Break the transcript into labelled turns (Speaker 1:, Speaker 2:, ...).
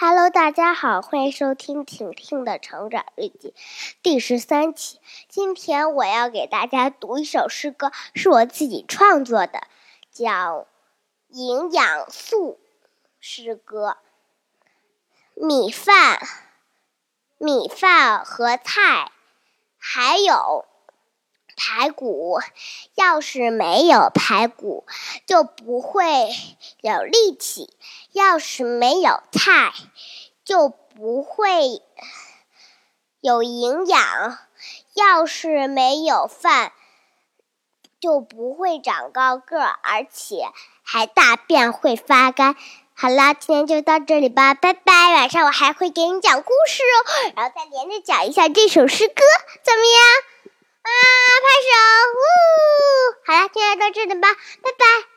Speaker 1: Hello，大家好，欢迎收听婷婷的成长日记第十三期。今天我要给大家读一首诗歌，是我自己创作的，叫《营养素诗歌》。米饭、米饭和菜，还有排骨。要是没有排骨，就不会有力气。要是没有菜，就不会有营养；要是没有饭，就不会长高个，而且还大便会发干。好啦，今天就到这里吧，拜拜！晚上我还会给你讲故事哦，然后再连着讲一下这首诗歌，怎么样？啊，今天到这里吧，拜拜。